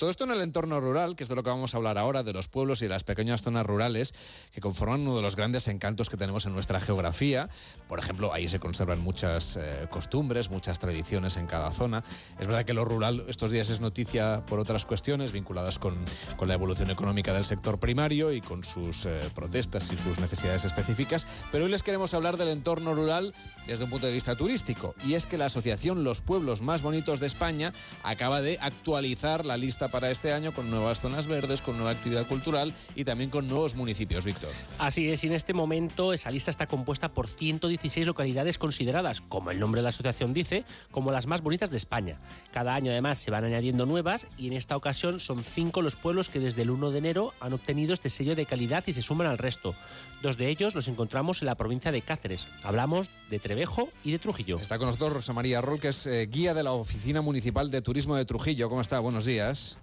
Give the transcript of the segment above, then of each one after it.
Todo esto en el entorno rural, que es de lo que vamos a hablar ahora, de los pueblos y de las pequeñas zonas rurales, que conforman uno de los grandes encantos que tenemos en nuestra geografía. Por ejemplo, ahí se conservan muchas eh, costumbres, muchas tradiciones en cada zona. Es verdad que lo rural estos días es noticia por otras cuestiones vinculadas con, con la evolución económica del sector primario y con sus eh, protestas y sus necesidades específicas, pero hoy les queremos hablar del entorno rural desde un punto de vista turístico. Y es que la asociación Los Pueblos Más Bonitos de España acaba de actualizar la lista para este año con nuevas zonas verdes, con nueva actividad cultural y también con nuevos municipios, Víctor. Así es, y en este momento esa lista está compuesta por 116 localidades consideradas, como el nombre de la asociación dice, como las más bonitas de España. Cada año además se van añadiendo nuevas y en esta ocasión son cinco los pueblos que desde el 1 de enero han obtenido este sello de calidad y se suman al resto. Dos de ellos los encontramos en la provincia de Cáceres. Hablamos de Trevejo y de Trujillo. Está con nosotros Rosa María Rol, que es eh, guía de la Oficina Municipal de Turismo de Trujillo. ¿Cómo está? Buenos días.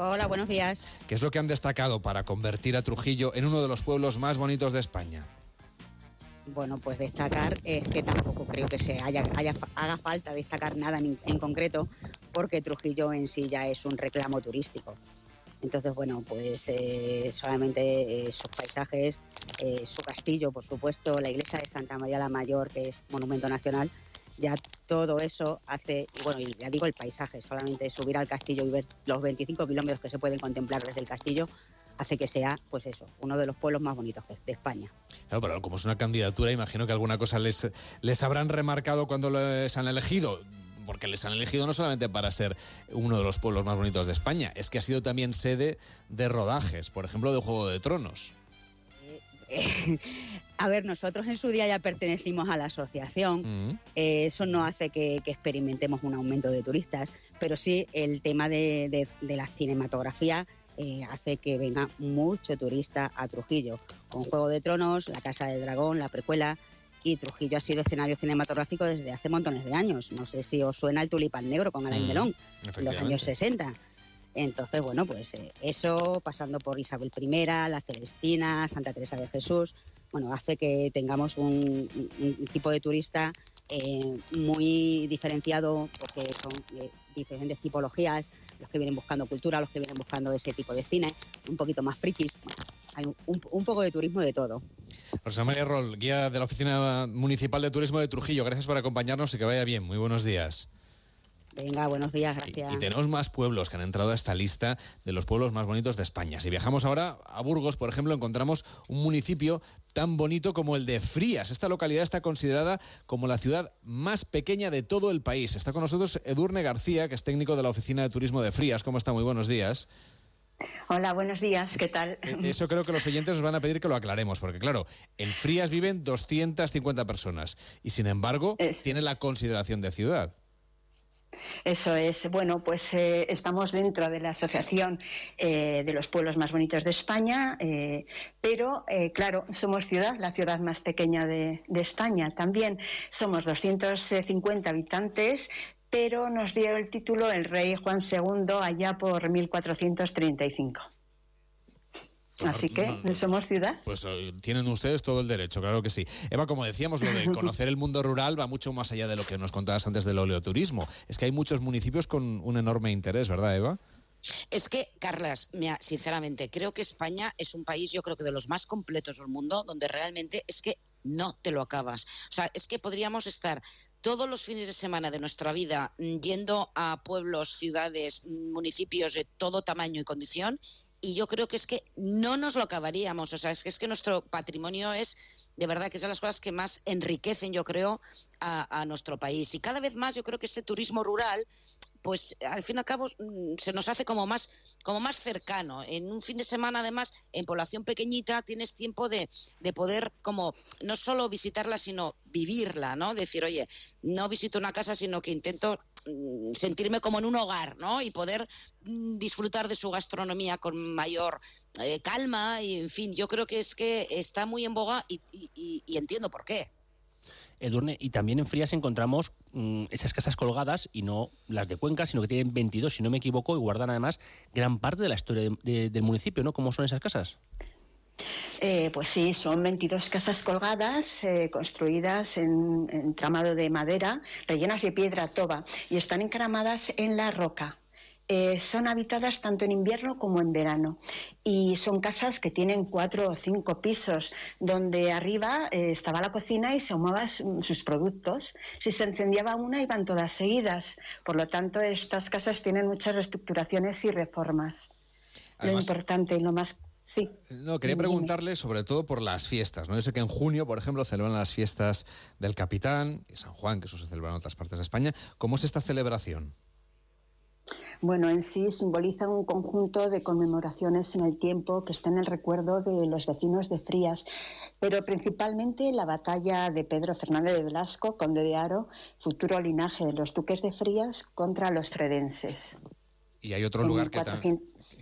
Hola, buenos días. ¿Qué es lo que han destacado para convertir a Trujillo en uno de los pueblos más bonitos de España? Bueno, pues destacar es que tampoco creo que se haya, haga falta destacar nada en, concreto, porque Trujillo en sí ya es un reclamo turístico. Entonces, bueno, pues eh, solamente eh, sus paisajes, eh, su castillo, por supuesto, la iglesia de Santa María la Mayor, que es monumento nacional, ya todo eso hace, bueno, y ya digo el paisaje, solamente subir al castillo y ver los 25 kilómetros que se pueden contemplar desde el castillo, hace que sea, pues eso, uno de los pueblos más bonitos de España. Claro, pero como es una candidatura, imagino que alguna cosa les, les habrán remarcado cuando les han elegido porque les han elegido no solamente para ser uno de los pueblos más bonitos de España, es que ha sido también sede de rodajes, por ejemplo, de Juego de Tronos. A ver, nosotros en su día ya pertenecimos a la asociación, mm. eh, eso no hace que, experimentemos un aumento de turistas, pero sí el tema de, la cinematografía eh, hace que venga mucho turista a Trujillo, con Juego de Tronos, La Casa del Dragón, la precuela, y Trujillo ha sido escenario cinematográfico desde hace montones de años. No sé si os suena el Tulipán Negro con Alain mm, Delon, en los años 60. Entonces, bueno, pues eh, eso, pasando por Isabel I, la Celestina, Santa Teresa de Jesús, bueno, hace que tengamos un, tipo de turista eh, muy diferenciado porque son eh, diferentes tipologías, los que vienen buscando cultura, los que vienen buscando ese tipo de cine, un poquito más frikis, hay un, poco de turismo de todo. Rosa María Roll, guía de la Oficina Municipal de Turismo de Trujillo, gracias por acompañarnos y que vaya bien. Muy buenos días. Venga, buenos días, gracias. Y, tenemos más pueblos que han entrado a esta lista de los pueblos más bonitos de España. Si viajamos ahora a Burgos, por ejemplo, encontramos un municipio tan bonito como el de Frías. Esta localidad está considerada como la ciudad más pequeña de todo el país. Está con nosotros Edurne García, que es técnico de la Oficina de Turismo de Frías. ¿Cómo está? Muy buenos días. Hola, buenos días, ¿qué tal? Eh, eso creo que los oyentes nos van a pedir que lo aclaremos, porque claro, en Frías viven 250 personas y sin embargo tiene la consideración de ciudad. Eso es. Bueno, pues eh, estamos dentro de la Asociación eh, de los Pueblos Más Bonitos de España, eh, pero claro, somos ciudad, la ciudad más pequeña de, de España. También somos 250 habitantes, pero nos dio el título el rey Juan II allá por 1435. Así que somos ciudad. Pues eh, tienen ustedes todo el derecho, claro que sí. Eva, como decíamos, lo de conocer el mundo rural va mucho más allá de lo que nos contabas antes del oleoturismo. Es que hay muchos municipios con un enorme interés, ¿verdad, Eva? Es que, Carlas, mira, sinceramente, creo que España es un país, yo creo que de los más completos del mundo, donde realmente es que no te lo acabas. O sea, es que podríamos estar todos los fines de semana de nuestra vida mm, yendo a pueblos, ciudades, mm, municipios de todo tamaño y condición y yo creo que es que no nos lo acabaríamos. O sea, es que, es que nuestro patrimonio es, de verdad, que es de las cosas que más enriquecen, yo creo, a, a nuestro país. Y cada vez más yo creo que este turismo rural pues al fin y al cabo mm, se nos hace como más, como más cercano. En un fin de semana, además, en población pequeñita, tienes tiempo de, de poder como no solo visitarla, sino vivirla, ¿no? Decir, oye, no visito una casa, sino que intento mm, sentirme como en un hogar, ¿no? Y poder mm, disfrutar de su gastronomía con mayor eh, calma y, en fin, yo creo que es que está muy en boga y entiendo por qué. Edurne, y también en Frías encontramos mm, esas casas colgadas, y no las de Cuenca, sino que tienen 22, si no me equivoco, y guardan además gran parte de la historia del municipio, ¿no? ¿Cómo son esas casas? Eh, pues sí, son 22 casas colgadas, eh, construidas en, entramado de madera, rellenas de piedra toba, y están encaramadas en la roca. Eh, son habitadas tanto en invierno como en verano y son casas que tienen cuatro o cinco pisos donde arriba eh, estaba la cocina y se ahumaban sus productos. Si se encendía una iban todas seguidas. Por lo tanto, estas casas tienen muchas reestructuraciones y reformas. lo importante y lo más Sí. No, quería preguntarle sobre todo por las fiestas. ¿no? Yo sé que en junio, por ejemplo, celebran las fiestas del Capitán y San Juan, que eso se celebra en otras partes de España. ¿Cómo es esta celebración? Bueno, en sí simboliza un conjunto de conmemoraciones en el tiempo que está en el recuerdo de los vecinos de Frías, pero principalmente la batalla de Pedro Fernández de Velasco, conde de Aro, futuro linaje de los duques de Frías, contra los fredenses. Y hay otro lugar que,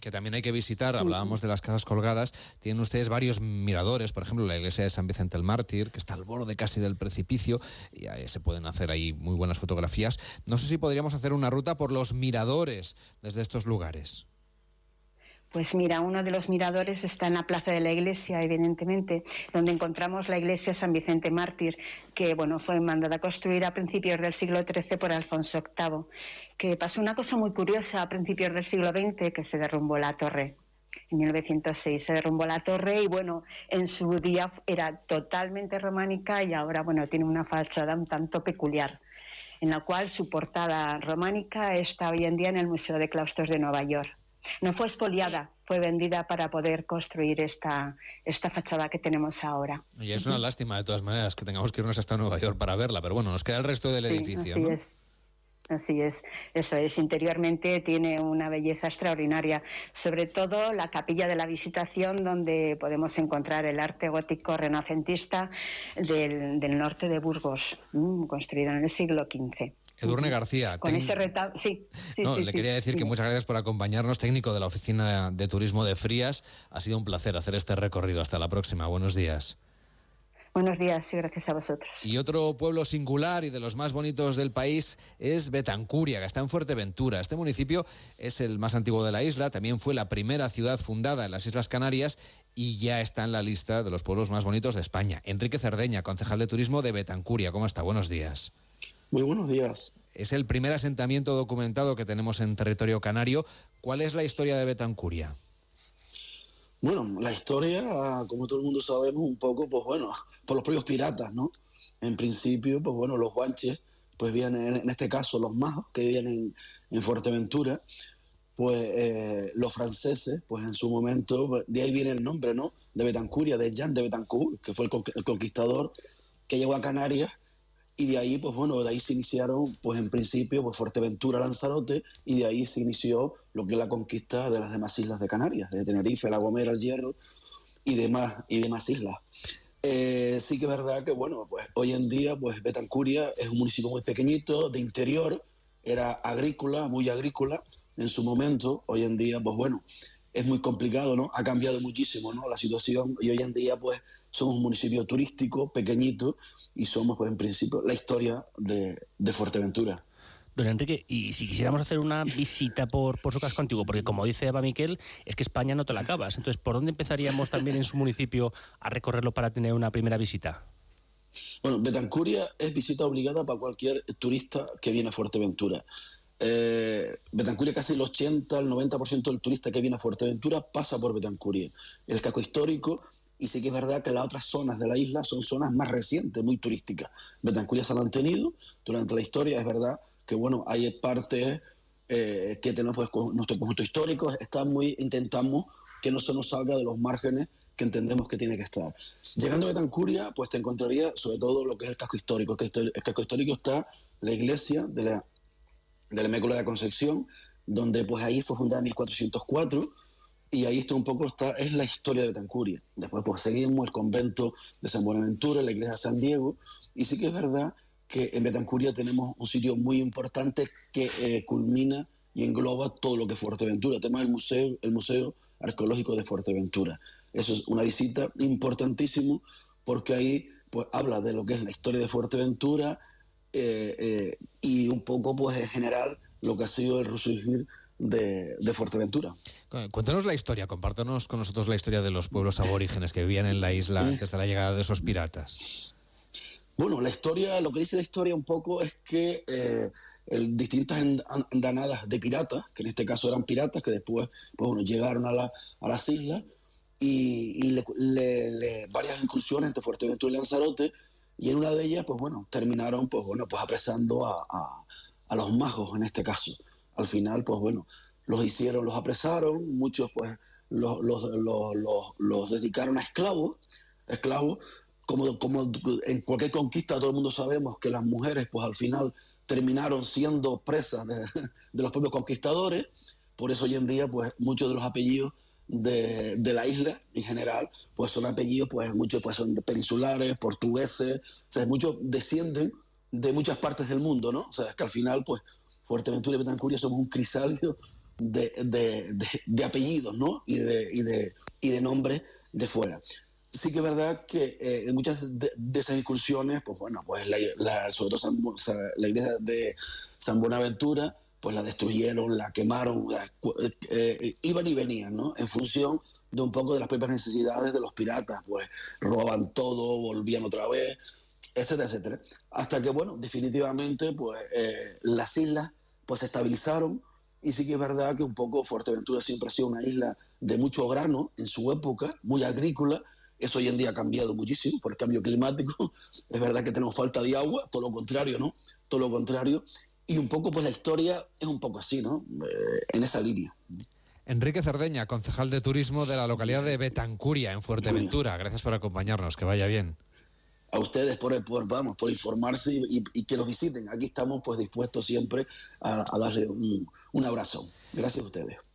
que, también hay que visitar, hablábamos de las casas colgadas, tienen ustedes varios miradores, por ejemplo la iglesia de San Vicente el Mártir, que está al borde casi del precipicio, y ahí se pueden hacer ahí muy buenas fotografías. No sé si podríamos hacer una ruta por los miradores desde estos lugares. Pues mira, uno de los miradores está en la plaza de la iglesia, evidentemente, donde encontramos la iglesia San Vicente Mártir, que bueno, fue mandada a construir a principios del siglo XIII por Alfonso VIII. Que pasó una cosa muy curiosa a principios del siglo XX, que se derrumbó la torre. En 1906 se derrumbó la torre y bueno, en su día era totalmente románica y ahora bueno, tiene una fachada un tanto peculiar en la cual su portada románica está hoy en día en el Museo de Claustros de Nueva York. No fue expoliada, fue vendida para poder construir esta, esta fachada que tenemos ahora. Y es una lástima, de todas maneras, que tengamos que irnos hasta Nueva York para verla, pero bueno, nos queda el resto del edificio. Así es. Así es, eso es. Interiormente tiene una belleza extraordinaria, sobre todo la capilla de la Visitación, donde podemos encontrar el arte gótico renacentista del, del norte de Burgos, construido en el siglo XV. Edurne García. Con ese sí. no, le quería decir que muchas gracias por acompañarnos, técnico de la Oficina de Turismo de Frías. Ha sido un placer hacer este recorrido. Hasta la próxima. Buenos días. Buenos días y gracias a vosotros. Y otro pueblo singular y de los más bonitos del país es Betancuria, que está en Fuerteventura. Este municipio es el más antiguo de la isla, también fue la primera ciudad fundada en las Islas Canarias y ya está en la lista de los pueblos más bonitos de España. Enrique Cerdeña, concejal de turismo de Betancuria. ¿Cómo está? Buenos días. Muy buenos días. Es el primer asentamiento documentado que tenemos en territorio canario. ¿Cuál es la historia de Betancuria? Bueno, la historia, como todo el mundo sabemos, un poco, pues bueno, por los propios piratas, ¿no? En principio, pues bueno, los guanches, pues vienen, en este caso los majos, que vienen en Fuerteventura, pues eh, los franceses, pues en su momento, de ahí viene el nombre, ¿no? De Betancuria, de Jean de Betancourt, que fue el, el conquistador que llegó a Canarias y de ahí, pues bueno, de ahí se iniciaron, pues en principio, pues Fuerteventura, Lanzarote, y de ahí se inició lo que es la conquista de las demás islas de Canarias, de Tenerife, La Gomera, El Hierro y demás, y demás islas. Eh, sí que es verdad que, bueno, pues hoy en día, pues Betancuria es un municipio muy pequeñito, de interior, era agrícola, muy agrícola en su momento, hoy en día, pues bueno, es muy complicado, ¿no? Ha cambiado muchísimo, ¿no? La situación y hoy en día, pues, somos un municipio turístico, pequeñito, y somos, pues, en principio, la historia de, Fuerteventura. Don Enrique, y si quisiéramos hacer una visita por, por su casco antiguo, porque como dice Eva Miquel, es que España no te la acabas. Entonces, ¿por dónde empezaríamos también en su municipio a recorrerlo para tener una primera visita? Bueno, Betancuria es visita obligada para cualquier turista que viene a Fuerteventura. Eh, Betancuria, casi el 80, el 90% del turista que viene a Fuerteventura pasa por Betancuria. El casco histórico, y sí que es verdad que las otras zonas de la isla son zonas más recientes, muy turísticas. Betancuria se ha mantenido durante la historia, es verdad que bueno, hay partes eh, que tenemos pues, nuestro conjunto histórico, está muy, intentamos que no se nos salga de los márgenes que entendemos que tiene que estar. Llegando a Betancuria, pues te encontraría sobre todo lo que es el casco histórico. El casco histórico está la iglesia de la de la Mécula de Concepción, donde pues ahí fue fundada en 1404 y ahí está un poco está, es la historia de Betancuria. Después pues seguimos el convento de San Buenaventura, la iglesia de San Diego y sí que es verdad que en Betancuria tenemos un sitio muy importante que eh, culmina y engloba todo lo que es Fuerteventura. Tenemos el museo, el museo arqueológico de Fuerteventura. Eso es una visita importantísimo porque ahí pues habla de lo que es la historia de Fuerteventura, eh, eh, y un poco pues en general lo que ha sido el resurgir de, de, Fuerteventura. Cuéntanos la historia, compártanos con nosotros la historia de los pueblos aborígenes que vivían en la isla antes de la llegada de esos piratas. Bueno, la historia, lo que dice la historia un poco es que eh, el, distintas andanadas de piratas, que en este caso eran piratas, que después pues, bueno, llegaron a, la, a las islas y, le, varias incursiones entre Fuerteventura y Lanzarote, y en una de ellas, pues bueno, terminaron pues bueno, pues apresando a, a, los magos en este caso. Al final, pues bueno, los hicieron, los apresaron, muchos pues los, los, los, los dedicaron a esclavos, esclavos, como, como en cualquier conquista todo el mundo sabemos que las mujeres pues al final terminaron siendo presas de los propios conquistadores, por eso hoy en día pues muchos de los apellidos de, de, la isla en general, pues son apellidos, pues muchos pues son peninsulares, portugueses, o muchos descienden de muchas partes del mundo, ¿no? O sea, es que al final, pues, Fuerteventura y Betancuria somos un crisalio de, de, de, apellidos, ¿no? Y de, y de, y de nombres de fuera. Sí que es verdad que eh, en muchas de, esas incursiones, pues bueno, pues la, sobre todo la iglesia de San Buenaventura, pues la destruyeron, la quemaron, eh, eh, iban y venían, ¿no? En función de un poco de las propias necesidades de los piratas, pues robaban todo, volvían otra vez, etcétera, etcétera. Hasta que, bueno, definitivamente, pues eh, las islas pues se estabilizaron y sí que es verdad que un poco Fuerteventura siempre ha sido una isla de mucho grano en su época, muy agrícola, eso hoy en día ha cambiado muchísimo por el cambio climático. Es verdad que tenemos falta de agua, todo lo contrario, ¿no? Todo lo contrario. Y un poco, pues la historia es un poco así, ¿no? Eh, en esa línea. Enrique Cerdeña, concejal de turismo de la localidad de Betancuria, en Fuerteventura. Gracias por acompañarnos, que vaya bien. A ustedes por, por vamos, por informarse y, que los visiten. Aquí estamos pues dispuestos siempre a, darle un, un abrazo. Gracias a ustedes.